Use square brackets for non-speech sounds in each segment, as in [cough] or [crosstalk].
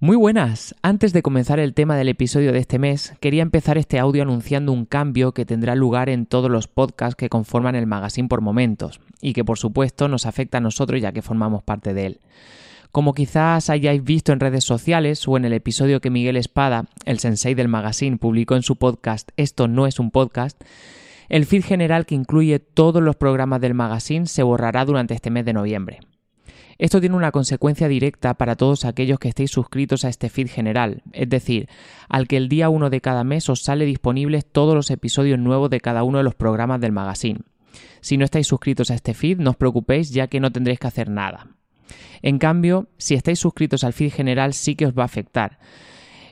Muy buenas. Antes de comenzar el tema del episodio de este mes, quería empezar este audio anunciando un cambio que tendrá lugar en todos los podcasts que conforman el magazine por momentos, y que por supuesto nos afecta a nosotros ya que formamos parte de él. Como quizás hayáis visto en redes sociales o en el episodio que Miguel Espada, el sensei del magazine, publicó en su podcast Esto no es un podcast, el feed general que incluye todos los programas del magazine se borrará durante este mes de noviembre. Esto tiene una consecuencia directa para todos aquellos que estéis suscritos a este feed general, es decir, al que el día 1 de cada mes os sale disponibles todos los episodios nuevos de cada uno de los programas del magazine. Si no estáis suscritos a este feed, no os preocupéis ya que no tendréis que hacer nada. En cambio, si estáis suscritos al feed general sí que os va a afectar.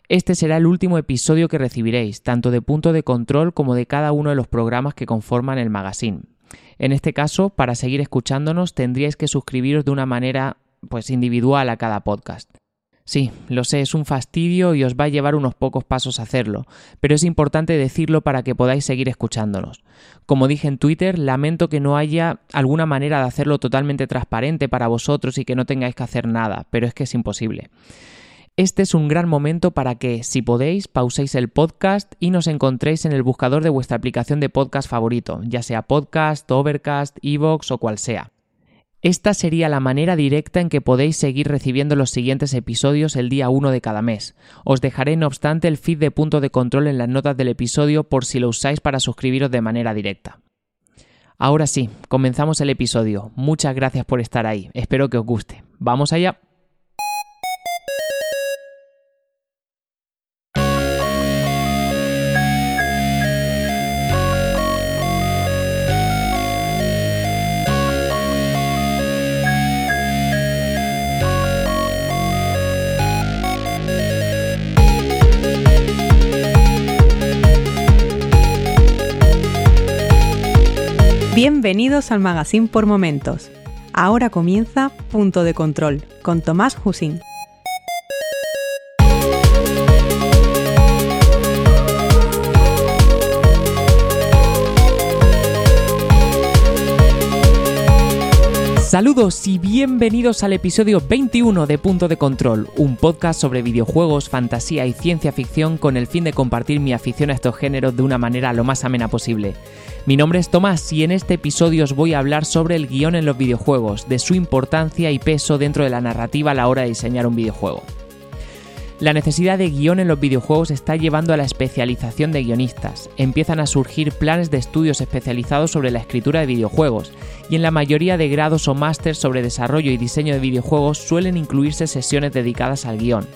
Este será el último episodio que recibiréis, tanto de punto de control como de cada uno de los programas que conforman el magazine. En este caso, para seguir escuchándonos tendríais que suscribiros de una manera pues individual a cada podcast. Sí, lo sé, es un fastidio y os va a llevar unos pocos pasos hacerlo, pero es importante decirlo para que podáis seguir escuchándonos. Como dije en Twitter, lamento que no haya alguna manera de hacerlo totalmente transparente para vosotros y que no tengáis que hacer nada, pero es que es imposible. Este es un gran momento para que, si podéis, pauséis el podcast y nos encontréis en el buscador de vuestra aplicación de podcast favorito, ya sea Podcast, Overcast, Evox o cual sea. Esta sería la manera directa en que podéis seguir recibiendo los siguientes episodios el día 1 de cada mes. Os dejaré no obstante el feed de punto de control en las notas del episodio por si lo usáis para suscribiros de manera directa. Ahora sí, comenzamos el episodio. Muchas gracias por estar ahí. Espero que os guste. Vamos allá. Bienvenidos al Magazine por Momentos. Ahora comienza Punto de Control con Tomás Hussin. Saludos y bienvenidos al episodio 21 de Punto de Control, un podcast sobre videojuegos, fantasía y ciencia ficción con el fin de compartir mi afición a estos géneros de una manera lo más amena posible. Mi nombre es Tomás y en este episodio os voy a hablar sobre el guion en los videojuegos, de su importancia y peso dentro de la narrativa a la hora de diseñar un videojuego. La necesidad de guion en los videojuegos está llevando a la especialización de guionistas. Empiezan a surgir planes de estudios especializados sobre la escritura de videojuegos, y en la mayoría de grados o másters sobre desarrollo y diseño de videojuegos suelen incluirse sesiones dedicadas al guion.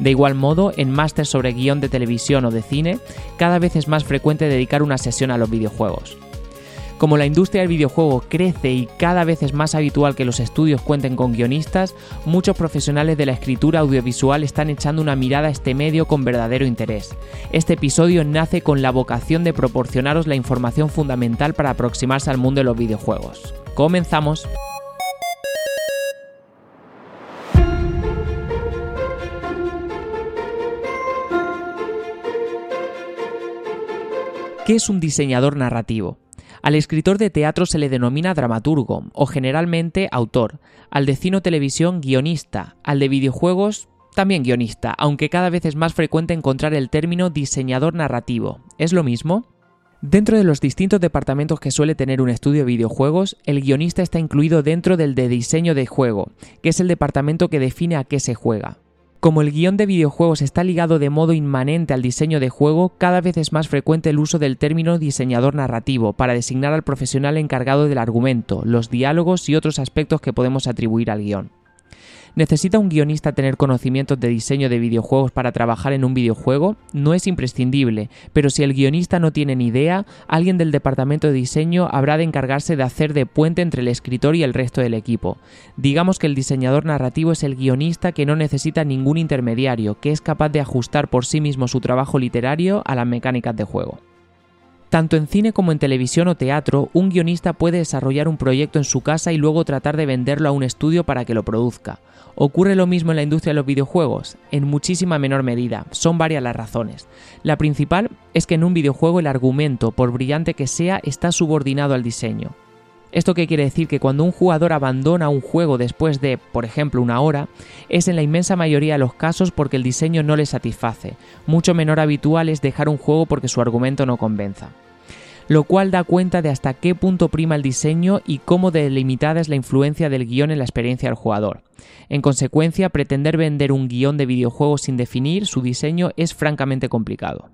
De igual modo, en másters sobre guion de televisión o de cine, cada vez es más frecuente dedicar una sesión a los videojuegos. Como la industria del videojuego crece y cada vez es más habitual que los estudios cuenten con guionistas, muchos profesionales de la escritura audiovisual están echando una mirada a este medio con verdadero interés. Este episodio nace con la vocación de proporcionaros la información fundamental para aproximarse al mundo de los videojuegos. Comenzamos. ¿Qué es un diseñador narrativo? Al escritor de teatro se le denomina dramaturgo o generalmente autor, al de cine televisión guionista, al de videojuegos también guionista, aunque cada vez es más frecuente encontrar el término diseñador narrativo. ¿Es lo mismo? Dentro de los distintos departamentos que suele tener un estudio de videojuegos, el guionista está incluido dentro del de diseño de juego, que es el departamento que define a qué se juega. Como el guion de videojuegos está ligado de modo inmanente al diseño de juego, cada vez es más frecuente el uso del término diseñador narrativo para designar al profesional encargado del argumento, los diálogos y otros aspectos que podemos atribuir al guion. ¿Necesita un guionista tener conocimientos de diseño de videojuegos para trabajar en un videojuego? No es imprescindible, pero si el guionista no tiene ni idea, alguien del departamento de diseño habrá de encargarse de hacer de puente entre el escritor y el resto del equipo. Digamos que el diseñador narrativo es el guionista que no necesita ningún intermediario, que es capaz de ajustar por sí mismo su trabajo literario a las mecánicas de juego. Tanto en cine como en televisión o teatro, un guionista puede desarrollar un proyecto en su casa y luego tratar de venderlo a un estudio para que lo produzca. ¿Ocurre lo mismo en la industria de los videojuegos? En muchísima menor medida, son varias las razones. La principal es que en un videojuego el argumento, por brillante que sea, está subordinado al diseño. ¿Esto qué quiere decir? Que cuando un jugador abandona un juego después de, por ejemplo, una hora, es en la inmensa mayoría de los casos porque el diseño no le satisface. Mucho menor habitual es dejar un juego porque su argumento no convenza lo cual da cuenta de hasta qué punto prima el diseño y cómo delimitada es la influencia del guion en la experiencia del jugador. En consecuencia, pretender vender un guion de videojuego sin definir su diseño es francamente complicado.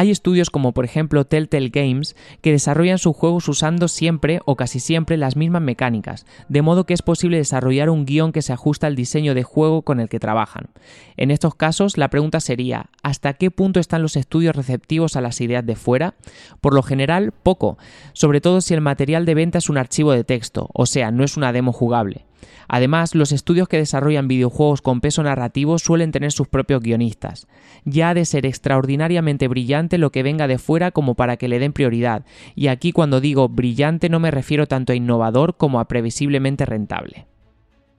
Hay estudios como por ejemplo Telltale Games que desarrollan sus juegos usando siempre o casi siempre las mismas mecánicas, de modo que es posible desarrollar un guion que se ajusta al diseño de juego con el que trabajan. En estos casos, la pregunta sería, ¿hasta qué punto están los estudios receptivos a las ideas de fuera? Por lo general, poco, sobre todo si el material de venta es un archivo de texto, o sea, no es una demo jugable. Además, los estudios que desarrollan videojuegos con peso narrativo suelen tener sus propios guionistas. Ya ha de ser extraordinariamente brillante lo que venga de fuera como para que le den prioridad, y aquí cuando digo brillante no me refiero tanto a innovador como a previsiblemente rentable.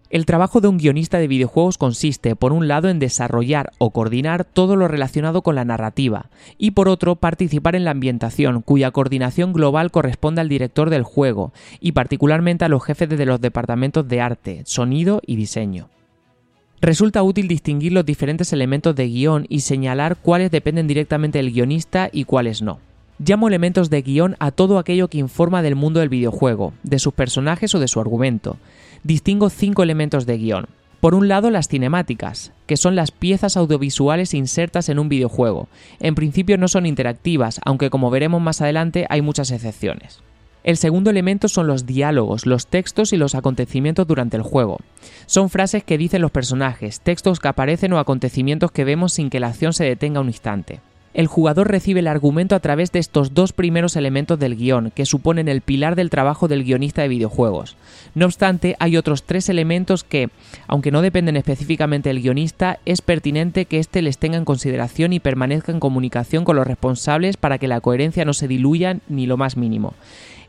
El trabajo de un guionista de videojuegos consiste, por un lado, en desarrollar o coordinar todo lo relacionado con la narrativa, y por otro, participar en la ambientación, cuya coordinación global corresponde al director del juego, y particularmente a los jefes de los departamentos de arte, sonido y diseño. Resulta útil distinguir los diferentes elementos de guion y señalar cuáles dependen directamente del guionista y cuáles no. Llamo elementos de guion a todo aquello que informa del mundo del videojuego, de sus personajes o de su argumento. Distingo cinco elementos de guion. Por un lado, las cinemáticas, que son las piezas audiovisuales insertas en un videojuego. En principio no son interactivas, aunque como veremos más adelante hay muchas excepciones. El segundo elemento son los diálogos, los textos y los acontecimientos durante el juego. Son frases que dicen los personajes, textos que aparecen o acontecimientos que vemos sin que la acción se detenga un instante el jugador recibe el argumento a través de estos dos primeros elementos del guion, que suponen el pilar del trabajo del guionista de videojuegos. No obstante, hay otros tres elementos que, aunque no dependen específicamente del guionista, es pertinente que éste les tenga en consideración y permanezca en comunicación con los responsables para que la coherencia no se diluya ni lo más mínimo.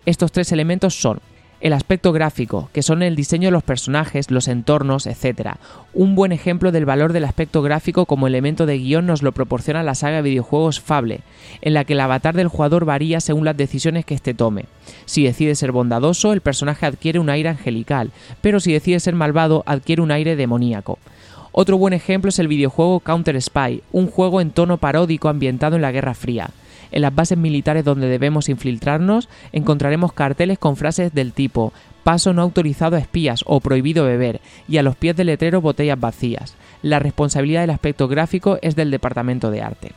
Estos tres elementos son el aspecto gráfico, que son el diseño de los personajes, los entornos, etc. Un buen ejemplo del valor del aspecto gráfico como elemento de guion nos lo proporciona la saga de videojuegos Fable, en la que el avatar del jugador varía según las decisiones que éste tome. Si decide ser bondadoso, el personaje adquiere un aire angelical, pero si decide ser malvado, adquiere un aire demoníaco. Otro buen ejemplo es el videojuego Counter Spy, un juego en tono paródico ambientado en la Guerra Fría. En las bases militares donde debemos infiltrarnos encontraremos carteles con frases del tipo paso no autorizado a espías o prohibido beber y a los pies del letrero botellas vacías. La responsabilidad del aspecto gráfico es del departamento de arte.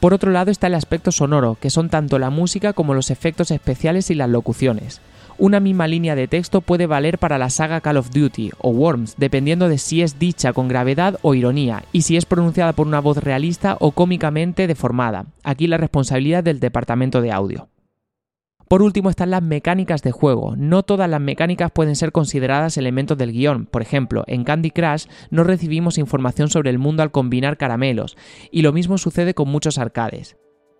Por otro lado está el aspecto sonoro, que son tanto la música como los efectos especiales y las locuciones. Una misma línea de texto puede valer para la saga Call of Duty o Worms, dependiendo de si es dicha con gravedad o ironía, y si es pronunciada por una voz realista o cómicamente deformada. Aquí la responsabilidad del departamento de audio. Por último están las mecánicas de juego. No todas las mecánicas pueden ser consideradas elementos del guion. Por ejemplo, en Candy Crush no recibimos información sobre el mundo al combinar caramelos, y lo mismo sucede con muchos arcades.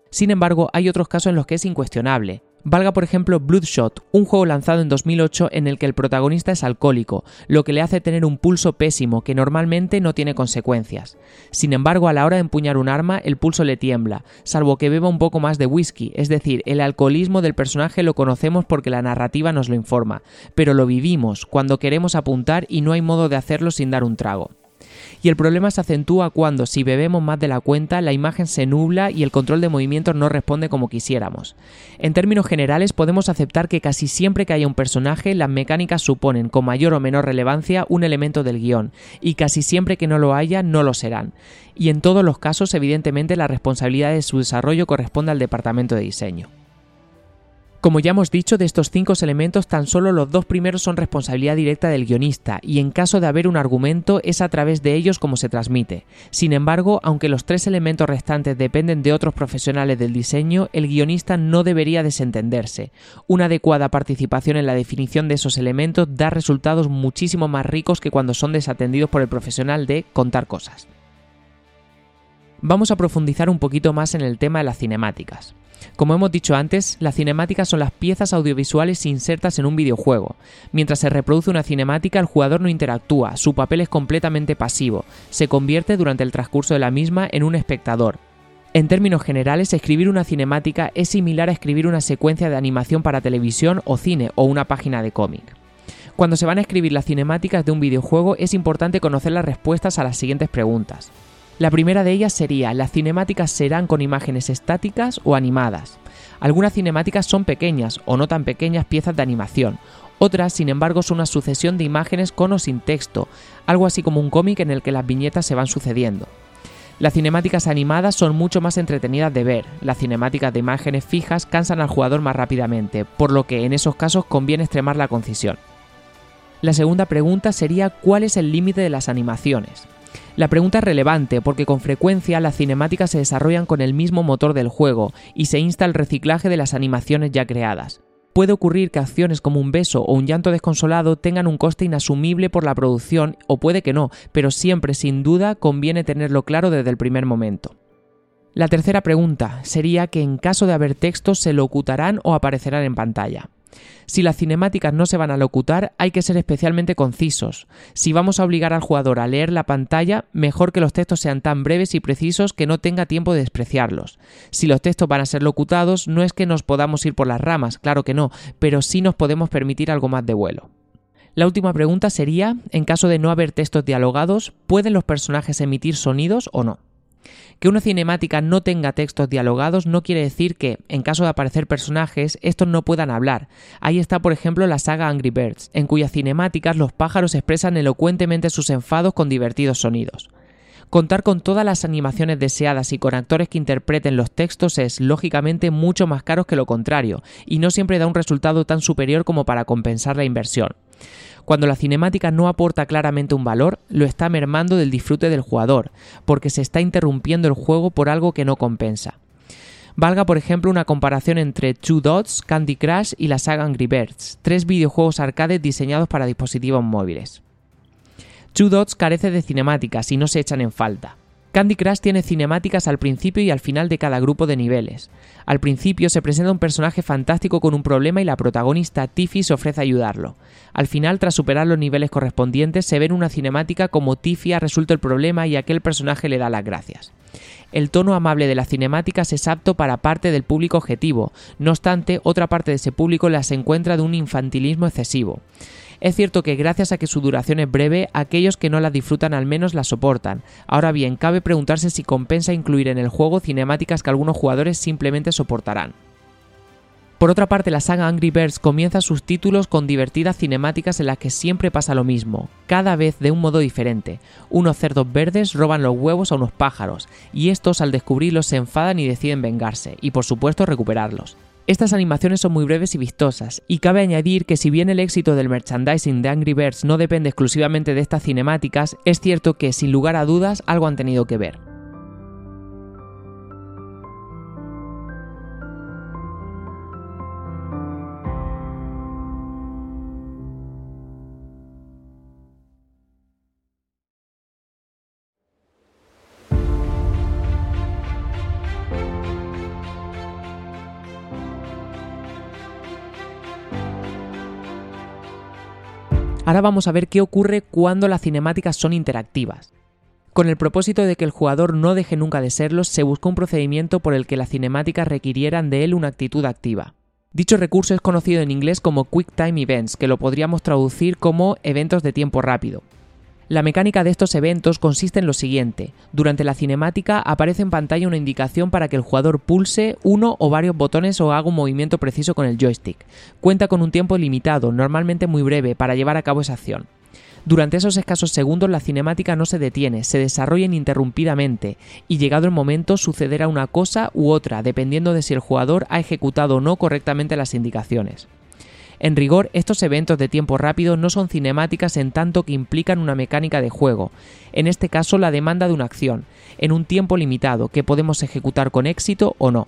Sin embargo, hay otros casos en los que es incuestionable. Valga por ejemplo Bloodshot, un juego lanzado en 2008 en el que el protagonista es alcohólico, lo que le hace tener un pulso pésimo que normalmente no tiene consecuencias. Sin embargo, a la hora de empuñar un arma, el pulso le tiembla, salvo que beba un poco más de whisky, es decir, el alcoholismo del personaje lo conocemos porque la narrativa nos lo informa, pero lo vivimos cuando queremos apuntar y no hay modo de hacerlo sin dar un trago y el problema se acentúa cuando, si bebemos más de la cuenta, la imagen se nubla y el control de movimientos no responde como quisiéramos. En términos generales, podemos aceptar que casi siempre que haya un personaje, las mecánicas suponen, con mayor o menor relevancia, un elemento del guion, y casi siempre que no lo haya, no lo serán. Y en todos los casos, evidentemente, la responsabilidad de su desarrollo corresponde al departamento de diseño. Como ya hemos dicho, de estos cinco elementos tan solo los dos primeros son responsabilidad directa del guionista, y en caso de haber un argumento es a través de ellos como se transmite. Sin embargo, aunque los tres elementos restantes dependen de otros profesionales del diseño, el guionista no debería desentenderse. Una adecuada participación en la definición de esos elementos da resultados muchísimo más ricos que cuando son desatendidos por el profesional de contar cosas. Vamos a profundizar un poquito más en el tema de las cinemáticas. Como hemos dicho antes, las cinemáticas son las piezas audiovisuales insertas en un videojuego. Mientras se reproduce una cinemática, el jugador no interactúa, su papel es completamente pasivo, se convierte durante el transcurso de la misma en un espectador. En términos generales, escribir una cinemática es similar a escribir una secuencia de animación para televisión o cine o una página de cómic. Cuando se van a escribir las cinemáticas de un videojuego es importante conocer las respuestas a las siguientes preguntas. La primera de ellas sería, ¿las cinemáticas serán con imágenes estáticas o animadas? Algunas cinemáticas son pequeñas o no tan pequeñas piezas de animación, otras, sin embargo, son una sucesión de imágenes con o sin texto, algo así como un cómic en el que las viñetas se van sucediendo. Las cinemáticas animadas son mucho más entretenidas de ver, las cinemáticas de imágenes fijas cansan al jugador más rápidamente, por lo que en esos casos conviene extremar la concisión. La segunda pregunta sería ¿cuál es el límite de las animaciones? La pregunta es relevante porque con frecuencia las cinemáticas se desarrollan con el mismo motor del juego y se insta el reciclaje de las animaciones ya creadas puede ocurrir que acciones como un beso o un llanto desconsolado tengan un coste inasumible por la producción o puede que no, pero siempre sin duda conviene tenerlo claro desde el primer momento. La tercera pregunta sería que en caso de haber textos se locutarán o aparecerán en pantalla. Si las cinemáticas no se van a locutar, hay que ser especialmente concisos. Si vamos a obligar al jugador a leer la pantalla, mejor que los textos sean tan breves y precisos que no tenga tiempo de despreciarlos. Si los textos van a ser locutados, no es que nos podamos ir por las ramas, claro que no, pero sí nos podemos permitir algo más de vuelo. La última pregunta sería, en caso de no haber textos dialogados, ¿pueden los personajes emitir sonidos o no? Que una cinemática no tenga textos dialogados no quiere decir que, en caso de aparecer personajes, estos no puedan hablar. Ahí está, por ejemplo, la saga Angry Birds, en cuyas cinemáticas los pájaros expresan elocuentemente sus enfados con divertidos sonidos. Contar con todas las animaciones deseadas y con actores que interpreten los textos es, lógicamente, mucho más caro que lo contrario, y no siempre da un resultado tan superior como para compensar la inversión. Cuando la cinemática no aporta claramente un valor, lo está mermando del disfrute del jugador, porque se está interrumpiendo el juego por algo que no compensa. Valga por ejemplo una comparación entre Two Dots, Candy Crush y la saga Angry Birds, tres videojuegos arcade diseñados para dispositivos móviles. Two Dots carece de cinemáticas y no se echan en falta. Candy Crush tiene cinemáticas al principio y al final de cada grupo de niveles. Al principio se presenta un personaje fantástico con un problema y la protagonista Tiffy se ofrece a ayudarlo. Al final, tras superar los niveles correspondientes, se ve en una cinemática como Tiffy ha resuelto el problema y aquel personaje le da las gracias. El tono amable de las cinemáticas es apto para parte del público objetivo, no obstante, otra parte de ese público las encuentra de un infantilismo excesivo. Es cierto que gracias a que su duración es breve, aquellos que no la disfrutan al menos la soportan. Ahora bien, cabe preguntarse si compensa incluir en el juego cinemáticas que algunos jugadores simplemente soportarán. Por otra parte, la saga Angry Birds comienza sus títulos con divertidas cinemáticas en las que siempre pasa lo mismo, cada vez de un modo diferente. Unos cerdos verdes roban los huevos a unos pájaros, y estos al descubrirlos se enfadan y deciden vengarse, y por supuesto recuperarlos. Estas animaciones son muy breves y vistosas, y cabe añadir que si bien el éxito del merchandising de Angry Birds no depende exclusivamente de estas cinemáticas, es cierto que sin lugar a dudas algo han tenido que ver. Ahora vamos a ver qué ocurre cuando las cinemáticas son interactivas. Con el propósito de que el jugador no deje nunca de serlo, se buscó un procedimiento por el que las cinemáticas requirieran de él una actitud activa. Dicho recurso es conocido en inglés como Quick Time Events, que lo podríamos traducir como eventos de tiempo rápido. La mecánica de estos eventos consiste en lo siguiente. Durante la cinemática aparece en pantalla una indicación para que el jugador pulse uno o varios botones o haga un movimiento preciso con el joystick. Cuenta con un tiempo limitado, normalmente muy breve, para llevar a cabo esa acción. Durante esos escasos segundos la cinemática no se detiene, se desarrolla ininterrumpidamente y llegado el momento sucederá una cosa u otra dependiendo de si el jugador ha ejecutado o no correctamente las indicaciones. En rigor, estos eventos de tiempo rápido no son cinemáticas en tanto que implican una mecánica de juego, en este caso la demanda de una acción, en un tiempo limitado que podemos ejecutar con éxito o no.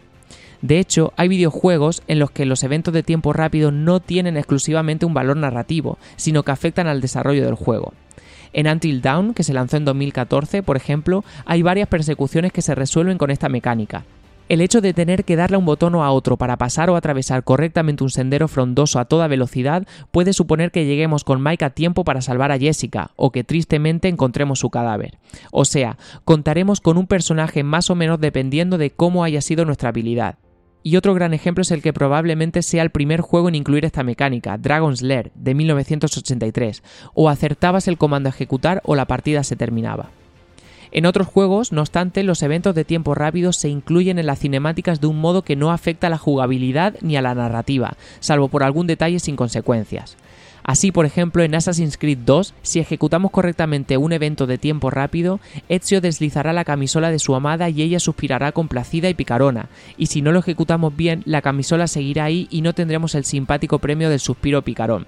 De hecho, hay videojuegos en los que los eventos de tiempo rápido no tienen exclusivamente un valor narrativo, sino que afectan al desarrollo del juego. En Until Dawn, que se lanzó en 2014, por ejemplo, hay varias persecuciones que se resuelven con esta mecánica, El hecho de tener que darle un botón o a otro para pasar o atravesar correctamente un sendero frondoso a toda velocidad puede suponer que lleguemos con Mike a tiempo para salvar a Jessica o que tristemente encontremos su cadáver. O sea, contaremos con un personaje más o menos dependiendo de cómo haya sido nuestra habilidad. Y otro gran ejemplo es el que probablemente sea el primer juego en incluir esta mecánica, Dragon's Lair, de 1983, o acertabas el comando a ejecutar o la partida se terminaba. En otros juegos, no obstante, los eventos de tiempo rápido se incluyen en las cinemáticas de un modo que no afecta a la jugabilidad ni a la narrativa, salvo por algún detalle sin consecuencias. Así, por ejemplo, en Assassin's Creed 2, si ejecutamos correctamente un evento de tiempo rápido, Ezio deslizará la camisola de su amada y ella suspirará complacida y picarona, y si no lo ejecutamos bien, la camisola seguirá ahí y no tendremos el simpático premio del suspiro picarón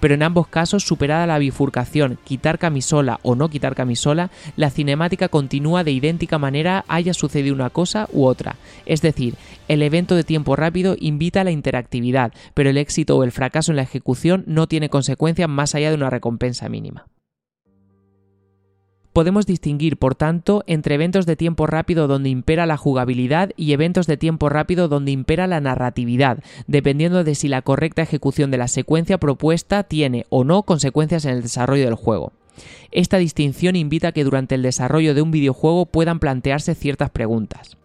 pero en ambos casos, superada la bifurcación quitar camisola o no quitar camisola, la cinemática continúa de idéntica manera haya sucedido una cosa u otra. Es decir, el evento de tiempo rápido invita a la interactividad, pero el éxito o el fracaso en la ejecución no tiene consecuencias más allá de una recompensa mínima. Podemos distinguir, por tanto, entre eventos de tiempo rápido donde impera la jugabilidad y eventos de tiempo rápido donde impera la narratividad, dependiendo de si la correcta ejecución de la secuencia propuesta tiene o no consecuencias en el desarrollo del juego. Esta distinción invita a que durante el desarrollo de un videojuego puedan plantearse ciertas preguntas.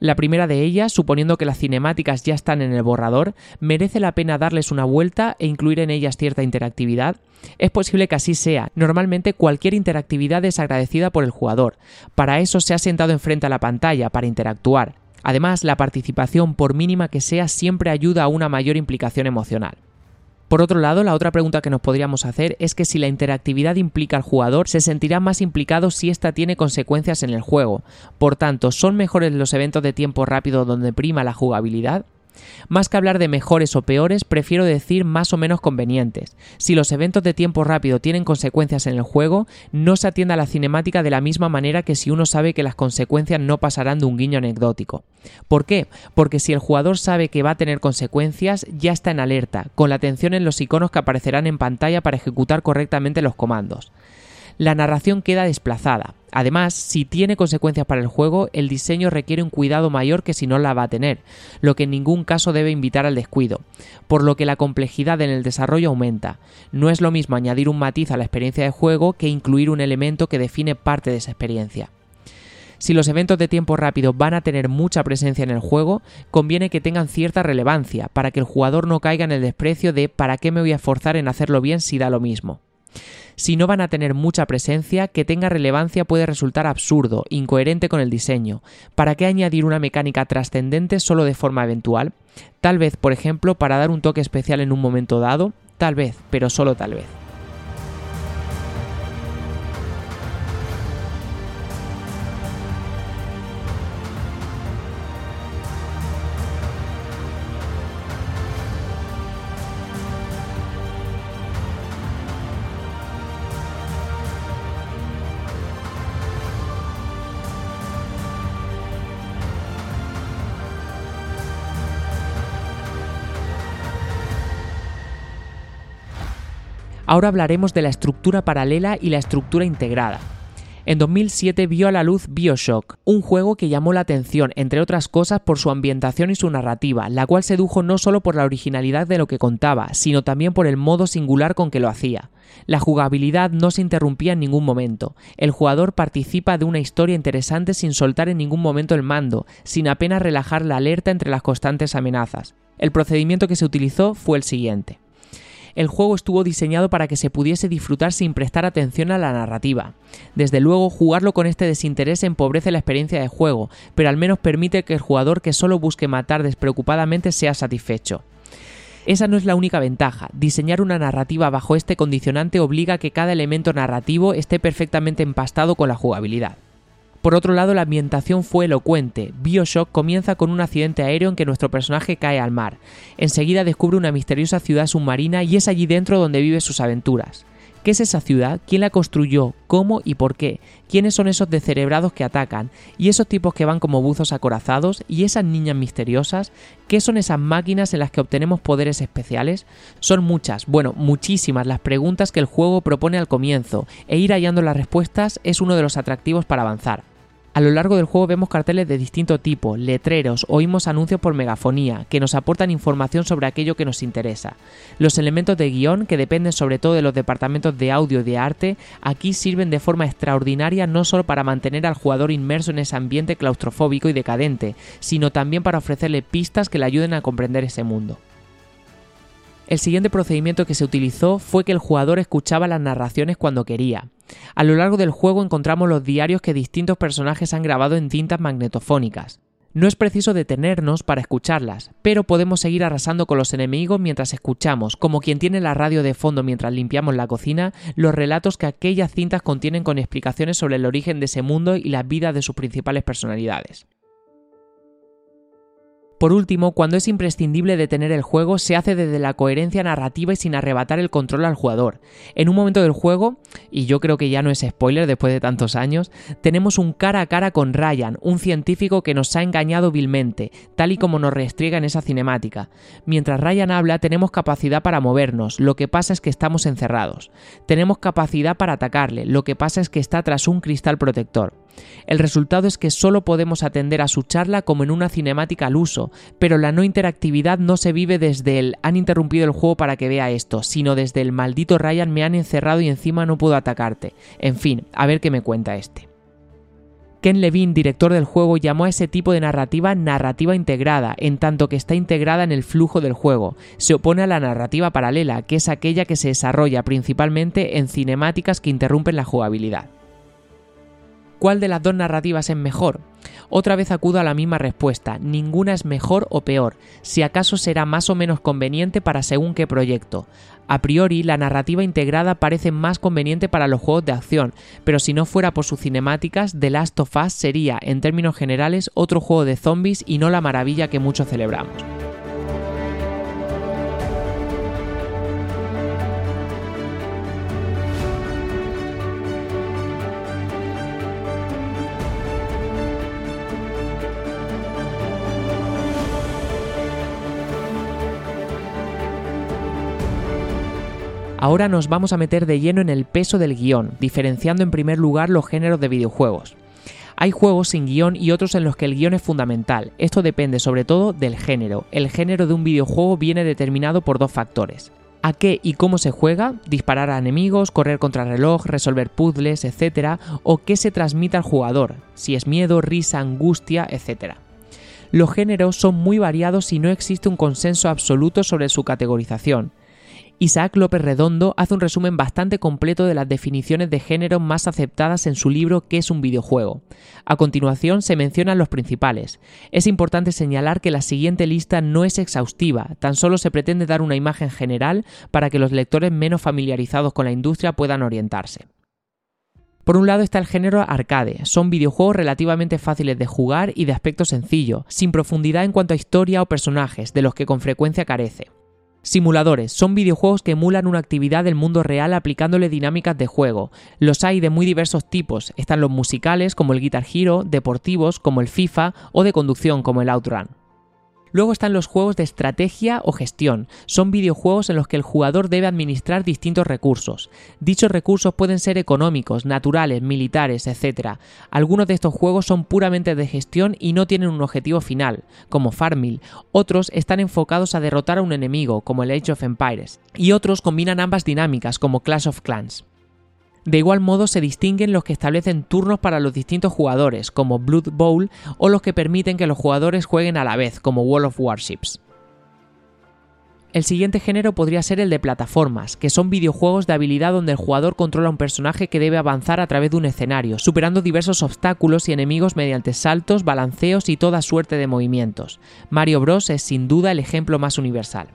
La primera de ellas, suponiendo que las cinemáticas ya están en el borrador, ¿merece la pena darles una vuelta e incluir en ellas cierta interactividad? Es posible que así sea. Normalmente cualquier interactividad es agradecida por el jugador. Para eso se ha sentado enfrente a la pantalla, para interactuar. Además, la participación, por mínima que sea, siempre ayuda a una mayor implicación emocional. Por otro lado, la otra pregunta que nos podríamos hacer es que si la interactividad implica al jugador, se sentirá más implicado si ésta tiene consecuencias en el juego. Por tanto, ¿son mejores los eventos de tiempo rápido donde prima la jugabilidad? Más que hablar de mejores o peores, prefiero decir más o menos convenientes. Si los eventos de tiempo rápido tienen consecuencias en el juego, no se atiende a la cinemática de la misma manera que si uno sabe que las consecuencias no pasarán de un guiño anecdótico. ¿Por qué? Porque si el jugador sabe que va a tener consecuencias, ya está en alerta, con la atención en los iconos que aparecerán en pantalla para ejecutar correctamente los comandos la narración queda desplazada. Además, si tiene consecuencias para el juego, el diseño requiere un cuidado mayor que si no la va a tener, lo que en ningún caso debe invitar al descuido, por lo que la complejidad en el desarrollo aumenta. No es lo mismo añadir un matiz a la experiencia de juego que incluir un elemento que define parte de esa experiencia. Si los eventos de tiempo rápido van a tener mucha presencia en el juego, conviene que tengan cierta relevancia para que el jugador no caiga en el desprecio de ¿para qué me voy a esforzar en hacerlo bien si da lo mismo? Si no van a tener mucha presencia, que tenga relevancia puede resultar absurdo, incoherente con el diseño. ¿Para qué añadir una mecánica trascendente solo de forma eventual? Tal vez, por ejemplo, para dar un toque especial en un momento dado, tal vez, pero solo tal vez. Ahora hablaremos de la estructura paralela y la estructura integrada. En 2007 vio a la luz Bioshock, un juego que llamó la atención, entre otras cosas, por su ambientación y su narrativa, la cual sedujo no solo por la originalidad de lo que contaba, sino también por el modo singular con que lo hacía. La jugabilidad no se interrumpía en ningún momento. El jugador participa de una historia interesante sin soltar en ningún momento el mando, sin apenas relajar la alerta entre las constantes amenazas. El procedimiento que se utilizó fue el siguiente el juego estuvo diseñado para que se pudiese disfrutar sin prestar atención a la narrativa. Desde luego, jugarlo con este desinterés empobrece la experiencia de juego, pero al menos permite que el jugador que solo busque matar despreocupadamente sea satisfecho. Esa no es la única ventaja. Diseñar una narrativa bajo este condicionante obliga a que cada elemento narrativo esté perfectamente empastado con la jugabilidad. Por otro lado, la ambientación fue elocuente. Bioshock comienza con un accidente aéreo en que nuestro personaje cae al mar. Enseguida descubre una misteriosa ciudad submarina y es allí dentro donde vive sus aventuras. ¿Qué es esa ciudad? ¿Quién la construyó? ¿Cómo y por qué? ¿Quiénes son esos descerebrados que atacan? ¿Y esos tipos que van como buzos acorazados? ¿Y esas niñas misteriosas? ¿Qué son esas máquinas en las que obtenemos poderes especiales? Son muchas, bueno, muchísimas las preguntas que el juego propone al comienzo, e ir hallando las respuestas es uno de los atractivos para avanzar. A lo largo del juego vemos carteles de distinto tipo, letreros, oímos anuncios por megafonía, que nos aportan información sobre aquello que nos interesa. Los elementos de guion, que dependen sobre todo de los departamentos de audio y de arte, aquí sirven de forma extraordinaria no solo para mantener al jugador inmerso en ese ambiente claustrofóbico y decadente, sino también para ofrecerle pistas que le ayuden a comprender ese mundo. El siguiente procedimiento que se utilizó fue que el jugador escuchaba las narraciones cuando quería. A lo largo del juego encontramos los diarios que distintos personajes han grabado en cintas magnetofónicas. No es preciso detenernos para escucharlas, pero podemos seguir arrasando con los enemigos mientras escuchamos, como quien tiene la radio de fondo mientras limpiamos la cocina, los relatos que aquellas cintas contienen con explicaciones sobre el origen de ese mundo y las vidas de sus principales personalidades. Por último, cuando es imprescindible detener el juego, se hace desde la coherencia narrativa y sin arrebatar el control al jugador. En un momento del juego, y yo creo que ya no es spoiler después de tantos años, tenemos un cara a cara con Ryan, un científico que nos ha engañado vilmente, tal y como nos restriega en esa cinemática. Mientras Ryan habla, tenemos capacidad para movernos, lo que pasa es que estamos encerrados. Tenemos capacidad para atacarle, lo que pasa es que está tras un cristal protector. El resultado es que solo podemos atender a su charla como en una cinemática al uso, pero la no interactividad no se vive desde el han interrumpido el juego para que vea esto, sino desde el maldito Ryan me han encerrado y encima no puedo atacarte. En fin, a ver qué me cuenta este. Ken Levine, director del juego, llamó a ese tipo de narrativa narrativa integrada, en tanto que está integrada en el flujo del juego. Se opone a la narrativa paralela, que es aquella que se desarrolla principalmente en cinemáticas que interrumpen la jugabilidad. ¿Cuál de las dos narrativas es mejor? Otra vez acudo a la misma respuesta, ninguna es mejor o peor, si acaso será más o menos conveniente para según qué proyecto. A priori, la narrativa integrada parece más conveniente para los juegos de acción, pero si no fuera por sus cinemáticas, The Last of Us sería, en términos generales, otro juego de zombies y no la maravilla que muchos celebramos. Ahora nos vamos a meter de lleno en el peso del guion, diferenciando en primer lugar los géneros de videojuegos. Hay juegos sin guion y otros en los que el guion es fundamental. Esto depende sobre todo del género. El género de un videojuego viene determinado por dos factores. A qué y cómo se juega, disparar a enemigos, correr contra reloj, resolver puzzles, etc. O qué se transmite al jugador, si es miedo, risa, angustia, etc. Los géneros son muy variados y no existe un consenso absoluto sobre su categorización. Isaac López Redondo hace un resumen bastante completo de las definiciones de género más aceptadas en su libro ¿Qué es un videojuego? A continuación se mencionan los principales. Es importante señalar que la siguiente lista no es exhaustiva, tan solo se pretende dar una imagen general para que los lectores menos familiarizados con la industria puedan orientarse. Por un lado está el género arcade, son videojuegos relativamente fáciles de jugar y de aspecto sencillo, sin profundidad en cuanto a historia o personajes, de los que con frecuencia carece. Simuladores son videojuegos que emulan una actividad del mundo real aplicándole dinámicas de juego. Los hay de muy diversos tipos. Están los musicales como el Guitar Hero, deportivos como el FIFA o de conducción como el Outrun. Luego están los juegos de estrategia o gestión. Son videojuegos en los que el jugador debe administrar distintos recursos. Dichos recursos pueden ser económicos, naturales, militares, etc. Algunos de estos juegos son puramente de gestión y no tienen un objetivo final, como Farmville. Otros están enfocados a derrotar a un enemigo, como el Age of Empires. Y otros combinan ambas dinámicas, como Clash of Clans. De igual modo se distinguen los que establecen turnos para los distintos jugadores, como Blood Bowl, o los que permiten que los jugadores jueguen a la vez, como World of Warships. El siguiente género podría ser el de plataformas, que son videojuegos de habilidad donde el jugador controla un personaje que debe avanzar a través de un escenario, superando diversos obstáculos y enemigos mediante saltos, balanceos y toda suerte de movimientos. Mario Bros es sin duda el ejemplo más universal.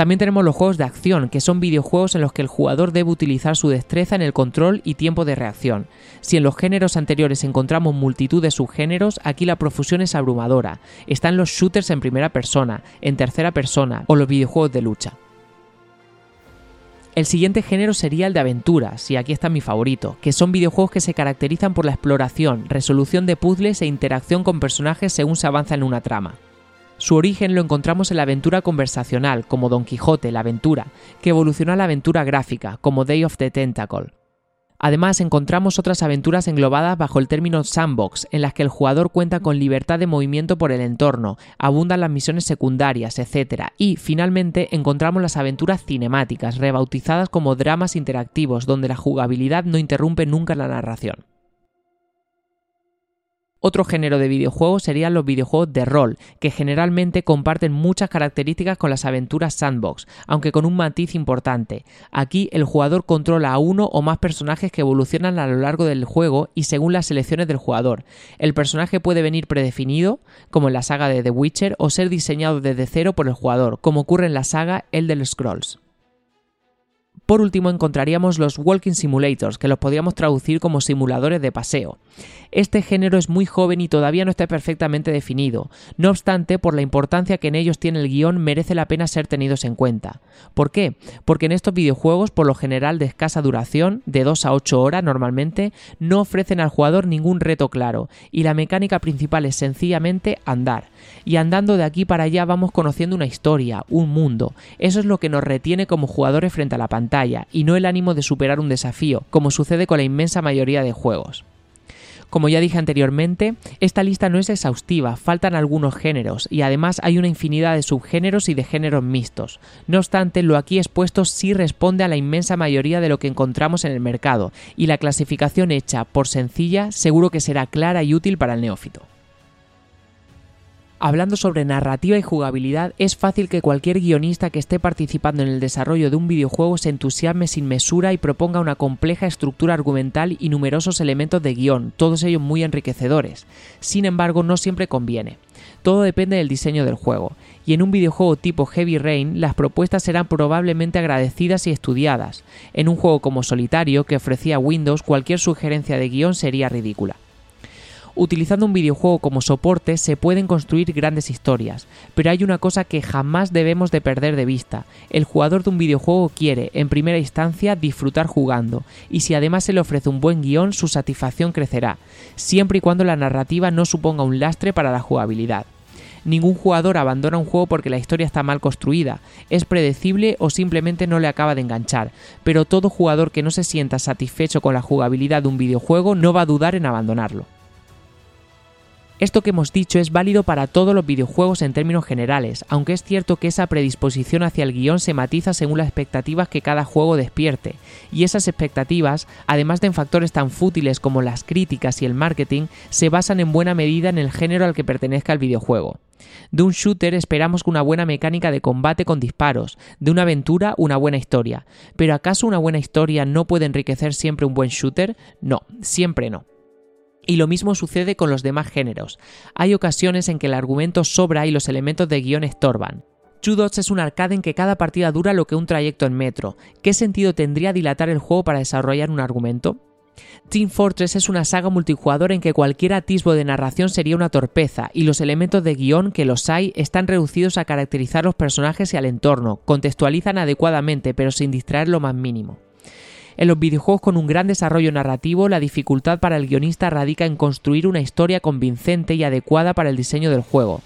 También tenemos los juegos de acción, que son videojuegos en los que el jugador debe utilizar su destreza en el control y tiempo de reacción. Si en los géneros anteriores encontramos multitud de subgéneros, aquí la profusión es abrumadora. Están los shooters en primera persona, en tercera persona o los videojuegos de lucha. El siguiente género sería el de aventuras, y aquí está mi favorito, que son videojuegos que se caracterizan por la exploración, resolución de puzzles e interacción con personajes según se avanza en una trama. Su origen lo encontramos en la aventura conversacional, como Don Quijote, la aventura, que evolucionó a la aventura gráfica, como Day of the Tentacle. Además, encontramos otras aventuras englobadas bajo el término sandbox, en las que el jugador cuenta con libertad de movimiento por el entorno, abundan las misiones secundarias, etc. Y, finalmente, encontramos las aventuras cinemáticas, rebautizadas como dramas interactivos, donde la jugabilidad no interrumpe nunca la narración. Otro género de videojuegos serían los videojuegos de rol, que generalmente comparten muchas características con las aventuras sandbox, aunque con un matiz importante. Aquí el jugador controla a uno o más personajes que evolucionan a lo largo del juego y según las selecciones del jugador. El personaje puede venir predefinido, como en la saga de The Witcher, o ser diseñado desde cero por el jugador, como ocurre en la saga Elder Scrolls. Por último encontraríamos los Walking Simulators, que los podríamos traducir como simuladores de paseo. Este género es muy joven y todavía no está perfectamente definido, no obstante, por la importancia que en ellos tiene el guion merece la pena ser tenidos en cuenta. ¿Por qué? Porque en estos videojuegos, por lo general de escasa duración, de 2 a 8 horas normalmente, no ofrecen al jugador ningún reto claro, y la mecánica principal es sencillamente andar. Y andando de aquí para allá vamos conociendo una historia, un mundo. Eso es lo que nos retiene como jugadores frente a la pantalla y no el ánimo de superar un desafío, como sucede con la inmensa mayoría de juegos. Como ya dije anteriormente, esta lista no es exhaustiva, faltan algunos géneros y además hay una infinidad de subgéneros y de géneros mixtos. No obstante, lo aquí expuesto sí responde a la inmensa mayoría de lo que encontramos en el mercado y la clasificación hecha por sencilla seguro que será clara y útil para el neófito. Hablando sobre narrativa y jugabilidad, es fácil que cualquier guionista que esté participando en el desarrollo de un videojuego se entusiasme sin mesura y proponga una compleja estructura argumental y numerosos elementos de guion, todos ellos muy enriquecedores. Sin embargo, no siempre conviene. Todo depende del diseño del juego, y en un videojuego tipo Heavy Rain las propuestas serán probablemente agradecidas y estudiadas. En un juego como Solitario, que ofrecía Windows, cualquier sugerencia de guion sería ridícula. Utilizando un videojuego como soporte se pueden construir grandes historias, pero hay una cosa que jamás debemos de perder de vista. El jugador de un videojuego quiere, en primera instancia, disfrutar jugando, y si además se le ofrece un buen guion, su satisfacción crecerá, siempre y cuando la narrativa no suponga un lastre para la jugabilidad. Ningún jugador abandona un juego porque la historia está mal construida, es predecible o simplemente no le acaba de enganchar, pero todo jugador que no se sienta satisfecho con la jugabilidad de un videojuego no va a dudar en abandonarlo. Esto que hemos dicho es válido para todos los videojuegos en términos generales, aunque es cierto que esa predisposición hacia el guion se matiza según las expectativas que cada juego despierte, y esas expectativas, además de en factores tan fútiles como las críticas y el marketing, se basan en buena medida en el género al que pertenezca el videojuego. De un shooter esperamos una buena mecánica de combate con disparos, de una aventura una buena historia. ¿Pero acaso una buena historia no puede enriquecer siempre un buen shooter? No, siempre no. Y lo mismo sucede con los demás géneros. Hay ocasiones en que el argumento sobra y los elementos de guion estorban. Two Dots es un arcade en que cada partida dura lo que un trayecto en metro. ¿Qué sentido tendría dilatar el juego para desarrollar un argumento? Team Fortress es una saga multijugador en que cualquier atisbo de narración sería una torpeza y los elementos de guion que los hay están reducidos a caracterizar los personajes y al entorno, contextualizan adecuadamente pero sin distraer lo más mínimo. En los videojuegos con un gran desarrollo narrativo, la dificultad para el guionista radica en construir una historia convincente y adecuada para el diseño del juego.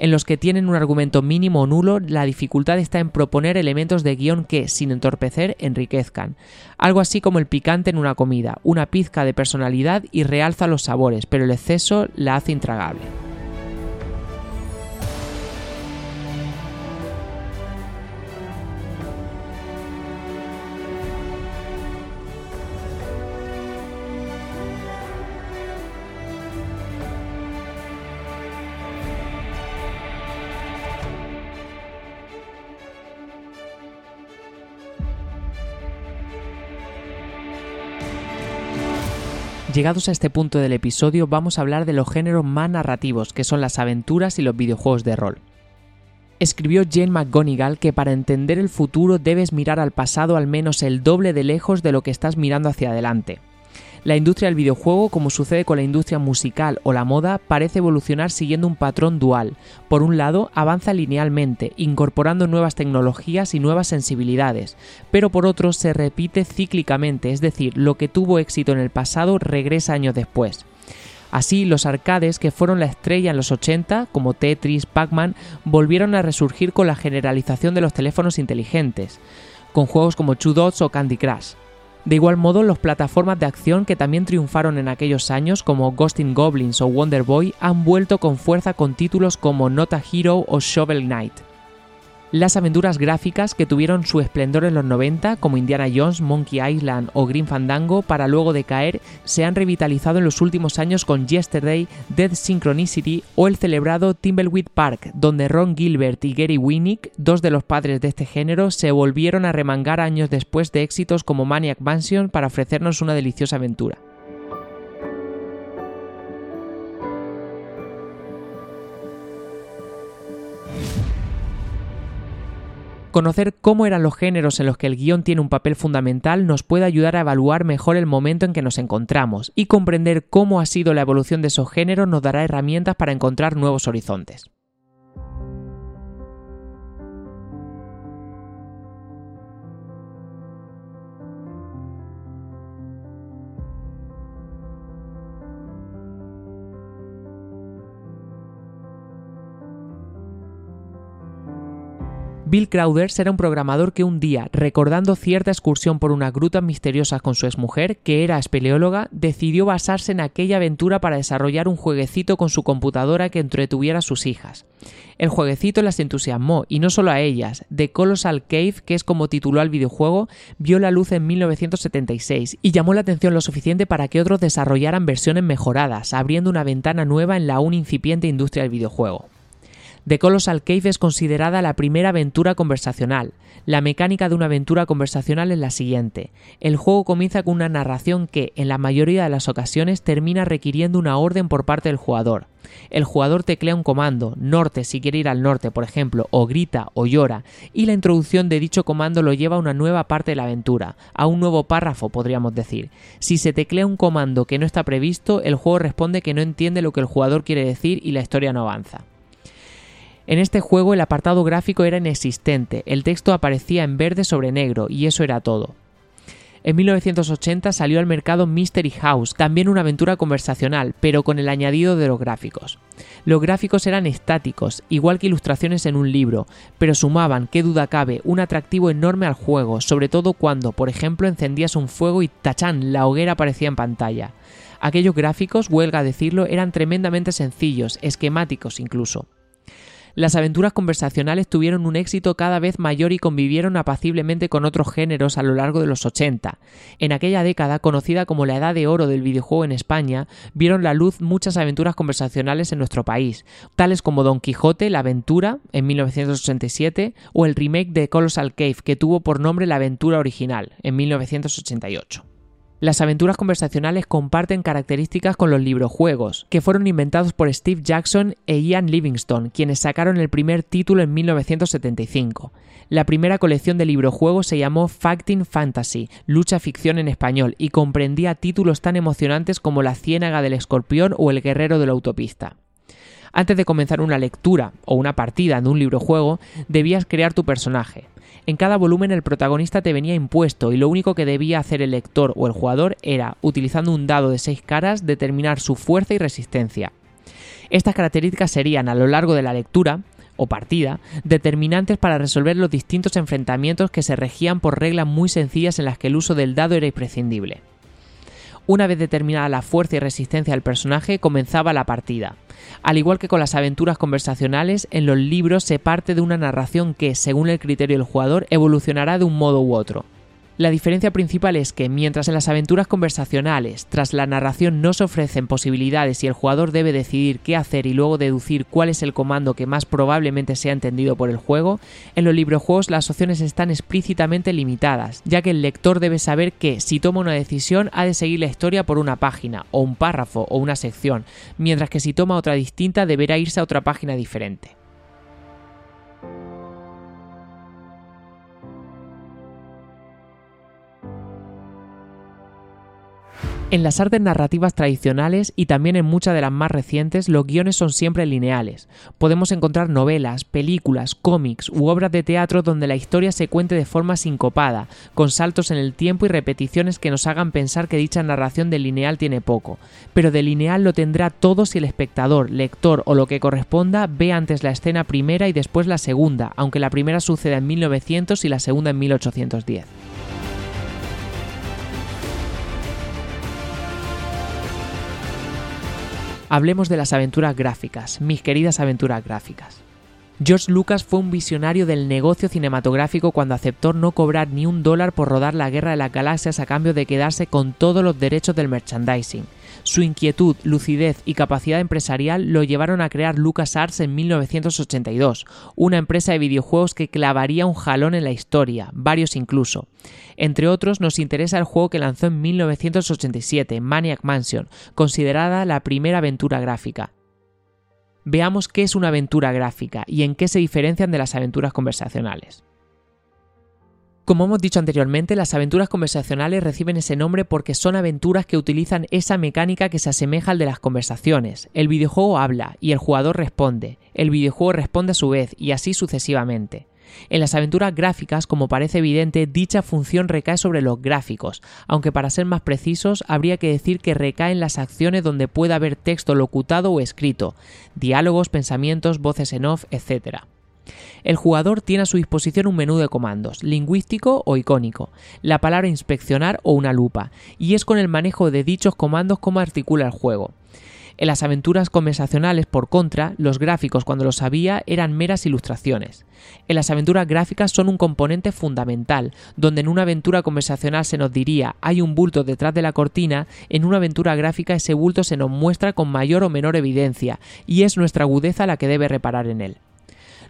En los que tienen un argumento mínimo o nulo, la dificultad está en proponer elementos de guion que, sin entorpecer, enriquezcan. Algo así como el picante en una comida, una pizca de personalidad y realza los sabores, pero el exceso la hace intragable. Llegados a este punto del episodio vamos a hablar de los géneros más narrativos, que son las aventuras y los videojuegos de rol. Escribió Jane McGonigal que para entender el futuro debes mirar al pasado al menos el doble de lejos de lo que estás mirando hacia adelante. La industria del videojuego, como sucede con la industria musical o la moda, parece evolucionar siguiendo un patrón dual. Por un lado, avanza linealmente, incorporando nuevas tecnologías y nuevas sensibilidades, pero por otro se repite cíclicamente, es decir, lo que tuvo éxito en el pasado regresa años después. Así, los arcades que fueron la estrella en los 80, como Tetris, Pac-Man, volvieron a resurgir con la generalización de los teléfonos inteligentes, con juegos como Two Dots o Candy Crush. De igual modo, las plataformas de acción que también triunfaron en aquellos años, como Ghosting Goblins o Wonder Boy, han vuelto con fuerza con títulos como Not a Hero o Shovel Knight las aventuras gráficas que tuvieron su esplendor en los 90, como Indiana Jones, Monkey Island o Green Fandango, para luego decaer, se han revitalizado en los últimos años con Yesterday, Dead Synchronicity o el celebrado Timbleweed Park, donde Ron Gilbert y Gary Winnick, dos de los padres de este género, se volvieron a remangar años después de éxitos como Maniac Mansion para ofrecernos una deliciosa aventura. Conocer cómo eran los géneros en los que el guion tiene un papel fundamental nos puede ayudar a evaluar mejor el momento en que nos encontramos y comprender cómo ha sido la evolución de esos géneros nos dará herramientas para encontrar nuevos horizontes. Bill Crowder era un programador que un día, recordando cierta excursión por unas grutas misteriosas con su exmujer, que era espeleóloga, decidió basarse en aquella aventura para desarrollar un jueguecito con su computadora que entretuviera a sus hijas. El jueguecito las entusiasmó, y no solo a ellas. The Colossal Cave, que es como tituló al videojuego, vio la luz en 1976 y llamó la atención lo suficiente para que otros desarrollaran versiones mejoradas, abriendo una ventana nueva en la aún incipiente industria del videojuego. The Colossal Cave es considerada la primera aventura conversacional. La mecánica de una aventura conversacional es la siguiente. El juego comienza con una narración que, en la mayoría de las ocasiones, termina requiriendo una orden por parte del jugador. El jugador teclea un comando, norte si quiere ir al norte, por ejemplo, o grita o llora, y la introducción de dicho comando lo lleva a una nueva parte de la aventura, a un nuevo párrafo, podríamos decir. Si se teclea un comando que no está previsto, el juego responde que no entiende lo que el jugador quiere decir y la historia no avanza. En este juego el apartado gráfico era inexistente, el texto aparecía en verde sobre negro y eso era todo. En 1980 salió al mercado Mystery House, también una aventura conversacional, pero con el añadido de los gráficos. Los gráficos eran estáticos, igual que ilustraciones en un libro, pero sumaban, qué duda cabe, un atractivo enorme al juego, sobre todo cuando, por ejemplo, encendías un fuego y tachán, la hoguera aparecía en pantalla. Aquellos gráficos, huelga decirlo, eran tremendamente sencillos, esquemáticos incluso. Las aventuras conversacionales tuvieron un éxito cada vez mayor y convivieron apaciblemente con otros géneros a lo largo de los 80. En aquella década, conocida como la edad de oro del videojuego en España, vieron la luz muchas aventuras conversacionales en nuestro país, tales como Don Quijote, La Aventura, en 1987, o el remake de Colossal Cave, que tuvo por nombre La Aventura Original, en 1988. Las aventuras conversacionales comparten características con los librojuegos, que fueron inventados por Steve Jackson e Ian Livingstone, quienes sacaron el primer título en 1975. La primera colección de librojuegos se llamó Facting Fantasy, lucha ficción en español, y comprendía títulos tan emocionantes como La Ciénaga del Escorpión o El Guerrero de la Autopista. Antes de comenzar una lectura o una partida de un librojuego, debías crear tu personaje. En cada volumen el protagonista te venía impuesto y lo único que debía hacer el lector o el jugador era, utilizando un dado de seis caras, determinar su fuerza y resistencia. Estas características serían, a lo largo de la lectura, o partida, determinantes para resolver los distintos enfrentamientos que se regían por reglas muy sencillas en las que el uso del dado era imprescindible. Una vez determinada la fuerza y resistencia del personaje, comenzaba la partida. Al igual que con las aventuras conversacionales, en los libros se parte de una narración que, según el criterio del jugador, evolucionará de un modo u otro. La diferencia principal es que mientras en las aventuras conversacionales, tras la narración no se ofrecen posibilidades y el jugador debe decidir qué hacer y luego deducir cuál es el comando que más probablemente sea entendido por el juego, en los librojuegos las opciones están explícitamente limitadas, ya que el lector debe saber que si toma una decisión ha de seguir la historia por una página, o un párrafo, o una sección, mientras que si toma otra distinta deberá irse a otra página diferente. En las artes narrativas tradicionales y también en muchas de las más recientes, los guiones son siempre lineales. Podemos encontrar novelas, películas, cómics u obras de teatro donde la historia se cuente de forma sincopada, con saltos en el tiempo y repeticiones que nos hagan pensar que dicha narración de lineal tiene poco. Pero de lineal lo tendrá todo si el espectador, lector o lo que corresponda ve antes la escena primera y después la segunda, aunque la primera suceda en 1900 y la segunda en 1810. Hablemos de las aventuras gráficas, mis queridas aventuras gráficas. George Lucas fue un visionario del negocio cinematográfico cuando aceptó no cobrar ni un dólar por rodar la Guerra de las Galaxias a cambio de quedarse con todos los derechos del merchandising. Su inquietud, lucidez y capacidad empresarial lo llevaron a crear LucasArts en 1982, una empresa de videojuegos que clavaría un jalón en la historia, varios incluso. Entre otros, nos interesa el juego que lanzó en 1987, Maniac Mansion, considerada la primera aventura gráfica. Veamos qué es una aventura gráfica y en qué se diferencian de las aventuras conversacionales. Como hemos dicho anteriormente, las aventuras conversacionales reciben ese nombre porque son aventuras que utilizan esa mecánica que se asemeja al de las conversaciones. El videojuego habla y el jugador responde, el videojuego responde a su vez y así sucesivamente. En las aventuras gráficas, como parece evidente, dicha función recae sobre los gráficos, aunque para ser más precisos habría que decir que recae en las acciones donde pueda haber texto locutado o escrito, diálogos, pensamientos, voces en off, etc. El jugador tiene a su disposición un menú de comandos, lingüístico o icónico, la palabra inspeccionar o una lupa, y es con el manejo de dichos comandos como articula el juego. En las aventuras conversacionales, por contra, los gráficos cuando los había eran meras ilustraciones. En las aventuras gráficas son un componente fundamental, donde en una aventura conversacional se nos diría hay un bulto detrás de la cortina, en una aventura gráfica ese bulto se nos muestra con mayor o menor evidencia, y es nuestra agudeza la que debe reparar en él.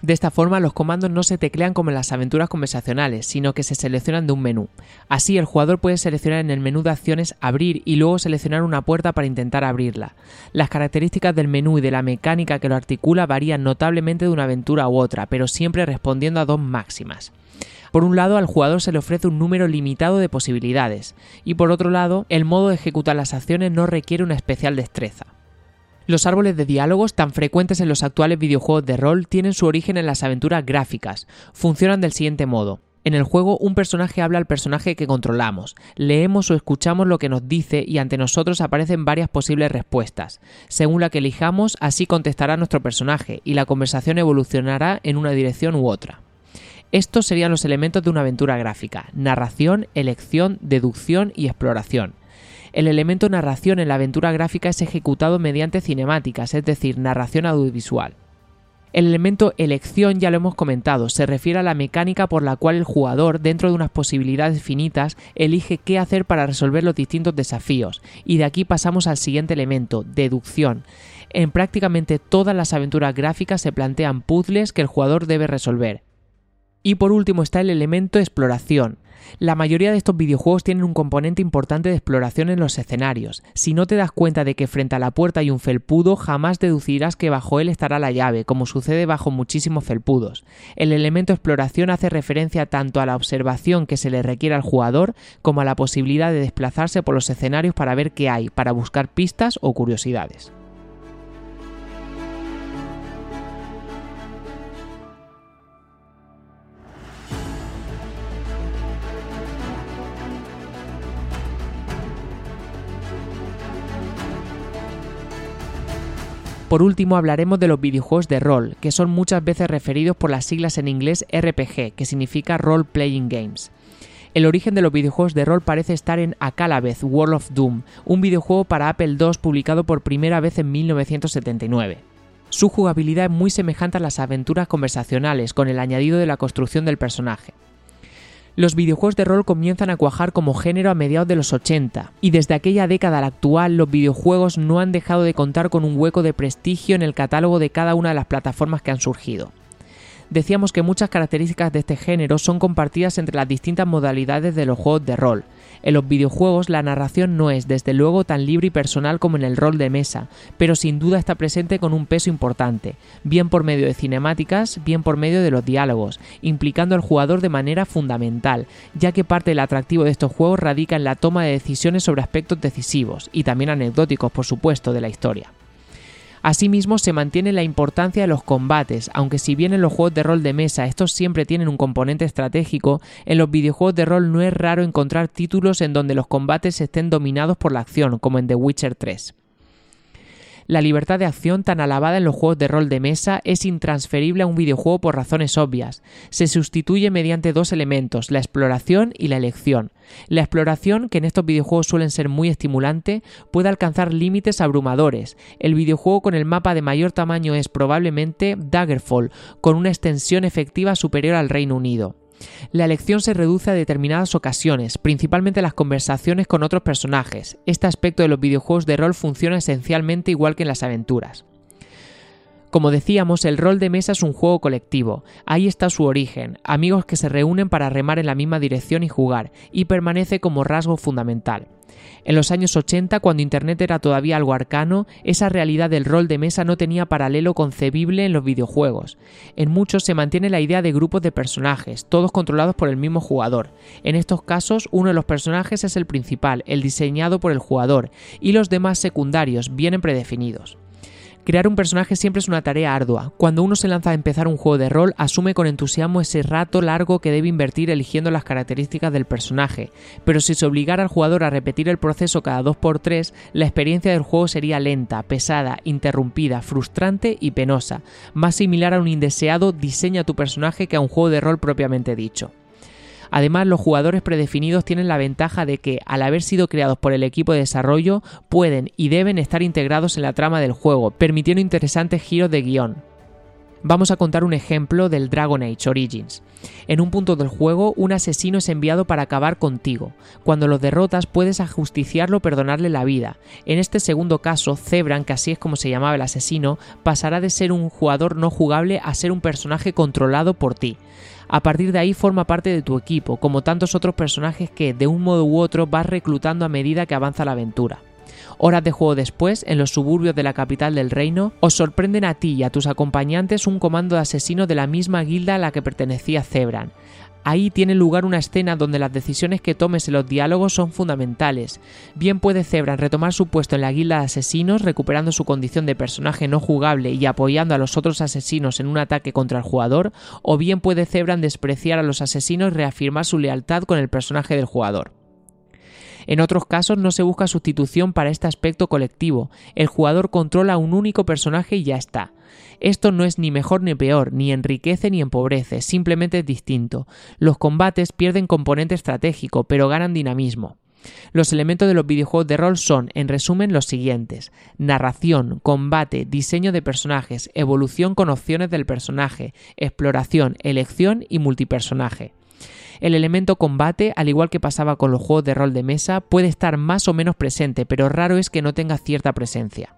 De esta forma, los comandos no se teclean como en las aventuras conversacionales, sino que se seleccionan de un menú. Así, el jugador puede seleccionar en el menú de acciones abrir y luego seleccionar una puerta para intentar abrirla. Las características del menú y de la mecánica que lo articula varían notablemente de una aventura u otra, pero siempre respondiendo a dos máximas. Por un lado, al jugador se le ofrece un número limitado de posibilidades, y por otro lado, el modo de ejecutar las acciones no requiere una especial destreza. Los árboles de diálogos tan frecuentes en los actuales videojuegos de rol tienen su origen en las aventuras gráficas. Funcionan del siguiente modo. En el juego un personaje habla al personaje que controlamos, leemos o escuchamos lo que nos dice y ante nosotros aparecen varias posibles respuestas. Según la que elijamos, así contestará nuestro personaje y la conversación evolucionará en una dirección u otra. Estos serían los elementos de una aventura gráfica, narración, elección, deducción y exploración. El elemento narración en la aventura gráfica es ejecutado mediante cinemáticas, es decir, narración audiovisual. El elemento elección ya lo hemos comentado, se refiere a la mecánica por la cual el jugador, dentro de unas posibilidades finitas, elige qué hacer para resolver los distintos desafíos, y de aquí pasamos al siguiente elemento, deducción. En prácticamente todas las aventuras gráficas se plantean puzzles que el jugador debe resolver. Y por último está el elemento exploración. La mayoría de estos videojuegos tienen un componente importante de exploración en los escenarios. Si no te das cuenta de que frente a la puerta hay un felpudo, jamás deducirás que bajo él estará la llave, como sucede bajo muchísimos felpudos. El elemento exploración hace referencia tanto a la observación que se le requiere al jugador como a la posibilidad de desplazarse por los escenarios para ver qué hay, para buscar pistas o curiosidades. Por último hablaremos de los videojuegos de rol, que son muchas veces referidos por las siglas en inglés RPG, que significa Role Playing Games. El origen de los videojuegos de rol parece estar en Akalabeth World of Doom, un videojuego para Apple II publicado por primera vez en 1979. Su jugabilidad es muy semejante a las aventuras conversacionales, con el añadido de la construcción del personaje. Los videojuegos de rol comienzan a cuajar como género a mediados de los 80, y desde aquella década a la actual los videojuegos no han dejado de contar con un hueco de prestigio en el catálogo de cada una de las plataformas que han surgido decíamos que muchas características de este género son compartidas entre las distintas modalidades de los juegos de rol. En los videojuegos la narración no es desde luego tan libre y personal como en el rol de mesa, pero sin duda está presente con un peso importante, bien por medio de cinemáticas, bien por medio de los diálogos, implicando al jugador de manera fundamental, ya que parte del atractivo de estos juegos radica en la toma de decisiones sobre aspectos decisivos, y también anecdóticos por supuesto, de la historia. Asimismo, se mantiene la importancia de los combates, aunque si bien en los juegos de rol de mesa estos siempre tienen un componente estratégico, en los videojuegos de rol no es raro encontrar títulos en donde los combates estén dominados por la acción, como en The Witcher 3. La libertad de acción tan alabada en los juegos de rol de mesa es intransferible a un videojuego por razones obvias. Se sustituye mediante dos elementos, la exploración y la elección. La exploración, que en estos videojuegos suelen ser muy estimulante, puede alcanzar límites abrumadores. El videojuego con el mapa de mayor tamaño es probablemente Daggerfall, con una extensión efectiva superior al Reino Unido. La elección se reduce a determinadas ocasiones, principalmente las conversaciones con otros personajes. Este aspecto de los videojuegos de rol funciona esencialmente igual que en las aventuras. Como decíamos, el rol de mesa es un juego colectivo. Ahí está su origen, amigos que se reúnen para remar en la misma dirección y jugar, y permanece como rasgo fundamental. En los años 80, cuando Internet era todavía algo arcano, esa realidad del rol de mesa no tenía paralelo concebible en los videojuegos. En muchos se mantiene la idea de grupos de personajes, todos controlados por el mismo jugador. En estos casos, uno de los personajes es el principal, el diseñado por el jugador, y los demás secundarios vienen predefinidos. Crear un personaje siempre es una tarea ardua. Cuando uno se lanza a empezar un juego de rol, asume con entusiasmo ese rato largo que debe invertir eligiendo las características del personaje. Pero si se obligara al jugador a repetir el proceso cada 2x3, la experiencia del juego sería lenta, pesada, interrumpida, frustrante y penosa, más similar a un indeseado diseña tu personaje que a un juego de rol propiamente dicho. Además, los jugadores predefinidos tienen la ventaja de que, al haber sido creados por el equipo de desarrollo, pueden y deben estar integrados en la trama del juego, permitiendo interesantes giros de guion. Vamos a contar un ejemplo del Dragon Age Origins. En un punto del juego, un asesino es enviado para acabar contigo. Cuando lo derrotas, puedes ajusticiarlo o perdonarle la vida. En este segundo caso, Zebran, que así es como se llamaba el asesino, pasará de ser un jugador no jugable a ser un personaje controlado por ti. A partir de ahí forma parte de tu equipo, como tantos otros personajes que, de un modo u otro, vas reclutando a medida que avanza la aventura. Horas de juego después, en los suburbios de la capital del reino, os sorprenden a ti y a tus acompañantes un comando de asesinos de la misma guilda a la que pertenecía Zebran. Ahí tiene lugar una escena donde las decisiones que tomes en los diálogos son fundamentales. Bien puede Zebran retomar su puesto en la guilda de asesinos, recuperando su condición de personaje no jugable y apoyando a los otros asesinos en un ataque contra el jugador, o bien puede Zebran despreciar a los asesinos y reafirmar su lealtad con el personaje del jugador. En otros casos no se busca sustitución para este aspecto colectivo, el jugador controla un único personaje y ya está. Esto no es ni mejor ni peor, ni enriquece ni empobrece, simplemente es distinto. Los combates pierden componente estratégico, pero ganan dinamismo. Los elementos de los videojuegos de rol son, en resumen, los siguientes. Narración, combate, diseño de personajes, evolución con opciones del personaje, exploración, elección y multipersonaje. El elemento combate, al igual que pasaba con los juegos de rol de mesa, puede estar más o menos presente, pero raro es que no tenga cierta presencia.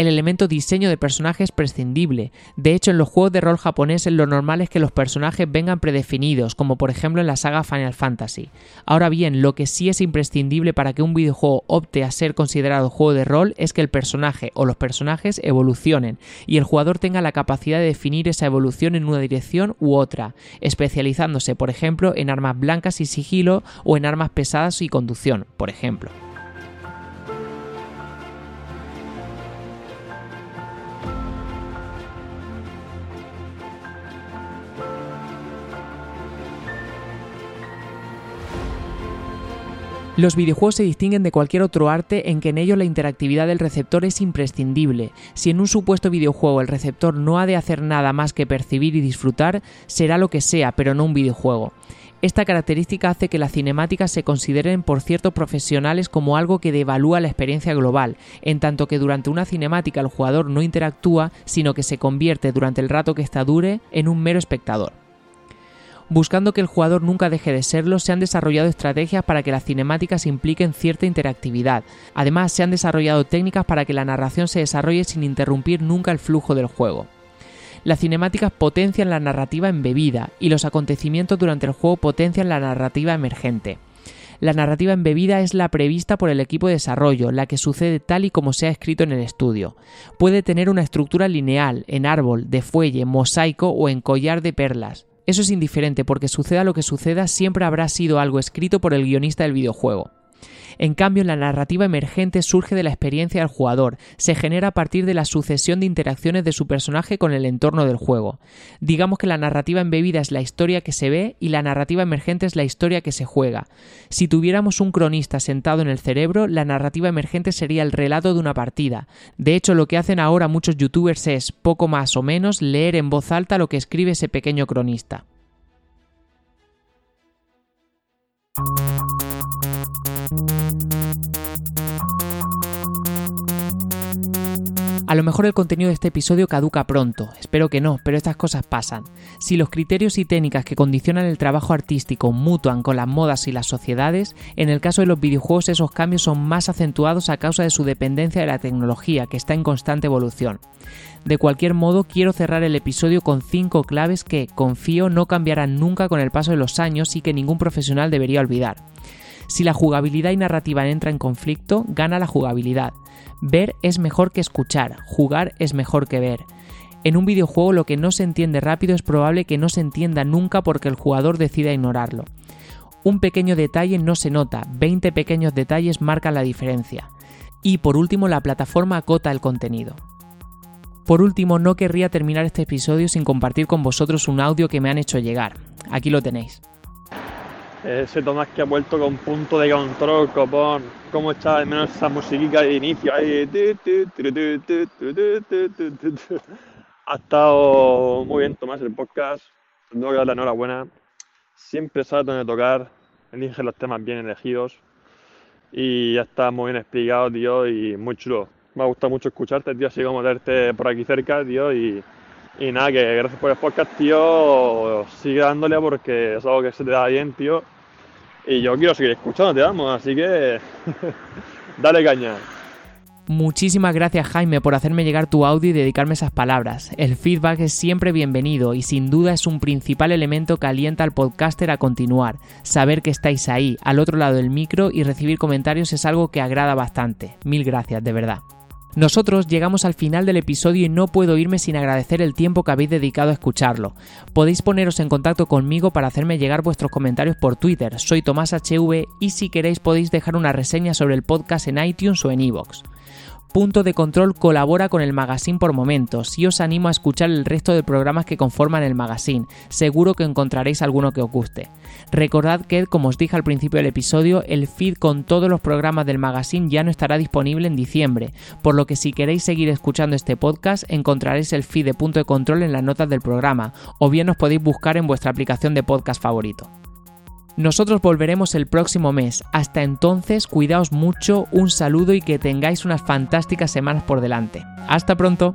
El elemento diseño de personaje es prescindible. De hecho, en los juegos de rol japoneses lo normal es que los personajes vengan predefinidos, como por ejemplo en la saga Final Fantasy. Ahora bien, lo que sí es imprescindible para que un videojuego opte a ser considerado juego de rol es que el personaje o los personajes evolucionen y el jugador tenga la capacidad de definir esa evolución en una dirección u otra, especializándose, por ejemplo, en armas blancas y sigilo o en armas pesadas y conducción, por ejemplo. Los videojuegos se distinguen de cualquier otro arte en que en ellos la interactividad del receptor es imprescindible. Si en un supuesto videojuego el receptor no ha de hacer nada más que percibir y disfrutar, será lo que sea, pero no un videojuego. Esta característica hace que las cinemáticas se consideren por ciertos profesionales como algo que devalúa la experiencia global, en tanto que durante una cinemática el jugador no interactúa, sino que se convierte durante el rato que esta dure en un mero espectador. Buscando que el jugador nunca deje de serlo, se han desarrollado estrategias para que las cinemáticas impliquen cierta interactividad. Además, se han desarrollado técnicas para que la narración se desarrolle sin interrumpir nunca el flujo del juego. Las cinemáticas potencian la narrativa embebida y los acontecimientos durante el juego potencian la narrativa emergente. La narrativa embebida es la prevista por el equipo de desarrollo, la que sucede tal y como se ha escrito en el estudio. Puede tener una estructura lineal, en árbol, de fuelle, mosaico o en collar de perlas. Eso es indiferente porque suceda lo que suceda siempre habrá sido algo escrito por el guionista del videojuego. En cambio, la narrativa emergente surge de la experiencia del jugador, se genera a partir de la sucesión de interacciones de su personaje con el entorno del juego. Digamos que la narrativa embebida es la historia que se ve y la narrativa emergente es la historia que se juega. Si tuviéramos un cronista sentado en el cerebro, la narrativa emergente sería el relato de una partida. De hecho, lo que hacen ahora muchos youtubers es, poco más o menos, leer en voz alta lo que escribe ese pequeño cronista. A lo mejor el contenido de este episodio caduca pronto, espero que no, pero estas cosas pasan. Si los criterios y técnicas que condicionan el trabajo artístico mutuan con las modas y las sociedades, en el caso de los videojuegos esos cambios son más acentuados a causa de su dependencia de la tecnología, que está en constante evolución. De cualquier modo, quiero cerrar el episodio con 5 claves que, confío, no cambiarán nunca con el paso de los años y que ningún profesional debería olvidar. Si la jugabilidad y narrativa entra en conflicto, gana la jugabilidad. Ver es mejor que escuchar, jugar es mejor que ver. En un videojuego lo que no se entiende rápido es probable que no se entienda nunca porque el jugador decida ignorarlo. Un pequeño detalle no se nota, 20 pequeños detalles marcan la diferencia. Y por último, la plataforma acota el contenido. Por último, no querría terminar este episodio sin compartir con vosotros un audio que me han hecho llegar. Aquí lo tenéis. Ese Tomás que ha vuelto con punto de control, copón. Cómo está al menos esa musiquita de inicio. Ha estado muy bien Tomás el podcast. Tengo que dar la enhorabuena. Siempre sabe dónde tocar. Elige los temas bien elegidos. Y ya está muy bien explicado, tío, y muy chulo. Me ha gustado mucho escucharte, tío, así como verte por aquí cerca, tío, y, y nada, que gracias por el podcast, tío. Sigue dándole porque es algo que se te da bien, tío. Y yo quiero seguir escuchándote, vamos, así que [laughs] dale caña. Muchísimas gracias Jaime por hacerme llegar tu audio y dedicarme esas palabras. El feedback es siempre bienvenido y sin duda es un principal elemento que alienta al podcaster a continuar. Saber que estáis ahí, al otro lado del micro y recibir comentarios es algo que agrada bastante. Mil gracias, de verdad. Nosotros llegamos al final del episodio y no puedo irme sin agradecer el tiempo que habéis dedicado a escucharlo. Podéis poneros en contacto conmigo para hacerme llegar vuestros comentarios por Twitter, soy Tomás HV y si queréis podéis dejar una reseña sobre el podcast en iTunes o en iVoox. Punto de Control colabora con el magazine por momentos y os animo a escuchar el resto de programas que conforman el magazine, seguro que encontraréis alguno que os guste. Recordad que, como os dije al principio del episodio, el feed con todos los programas del magazine ya no estará disponible en diciembre, por lo que si queréis seguir escuchando este podcast encontraréis el feed de Punto de Control en las notas del programa, o bien os podéis buscar en vuestra aplicación de podcast favorito. Nosotros volveremos el próximo mes. Hasta entonces, cuidaos mucho, un saludo y que tengáis unas fantásticas semanas por delante. Hasta pronto.